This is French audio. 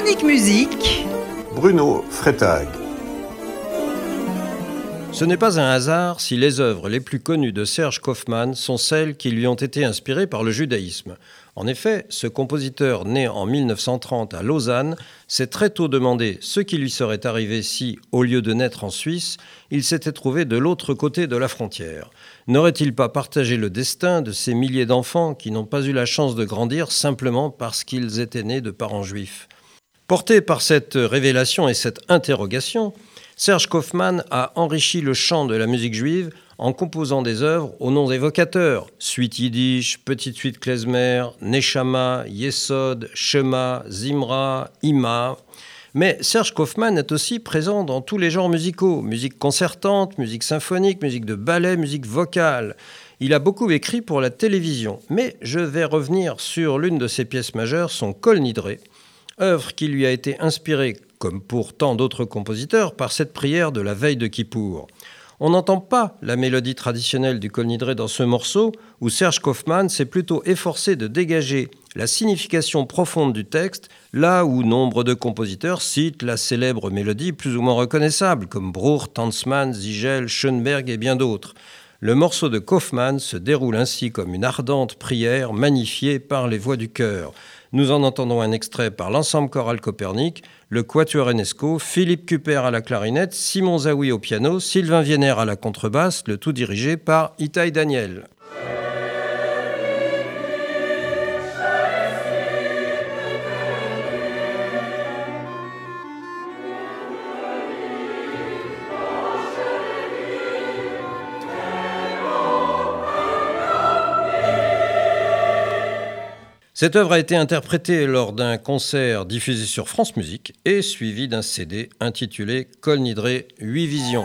Chronique musique. Bruno Freitag. Ce n'est pas un hasard si les œuvres les plus connues de Serge Kaufmann sont celles qui lui ont été inspirées par le judaïsme. En effet, ce compositeur né en 1930 à Lausanne s'est très tôt demandé ce qui lui serait arrivé si, au lieu de naître en Suisse, il s'était trouvé de l'autre côté de la frontière. N'aurait-il pas partagé le destin de ces milliers d'enfants qui n'ont pas eu la chance de grandir simplement parce qu'ils étaient nés de parents juifs? Porté par cette révélation et cette interrogation, Serge Kaufmann a enrichi le chant de la musique juive en composant des œuvres aux noms évocateurs Suite Yiddish, Petite Suite klezmer, Neshama, Yesod, Shema, Zimra, Ima. Mais Serge Kaufmann est aussi présent dans tous les genres musicaux musique concertante, musique symphonique, musique de ballet, musique vocale. Il a beaucoup écrit pour la télévision, mais je vais revenir sur l'une de ses pièces majeures, son Kol Nidré, œuvre qui lui a été inspirée, comme pour tant d'autres compositeurs, par cette prière de la veille de Kippour. On n'entend pas la mélodie traditionnelle du Kol Nidré dans ce morceau, où Serge Kaufmann s'est plutôt efforcé de dégager la signification profonde du texte, là où nombre de compositeurs citent la célèbre mélodie plus ou moins reconnaissable, comme Bruch, Tanzmann, Ziegel, Schoenberg et bien d'autres. Le morceau de Kaufmann se déroule ainsi comme une ardente prière magnifiée par les voix du chœur. Nous en entendons un extrait par l'ensemble choral Copernic, le Quatuor Enesco, Philippe Cuper à la clarinette, Simon Zawi au piano, Sylvain Vienner à la contrebasse, le tout dirigé par Itaï Daniel. Cette œuvre a été interprétée lors d'un concert diffusé sur France Musique et suivi d'un CD intitulé Col Nidré 8 Visions.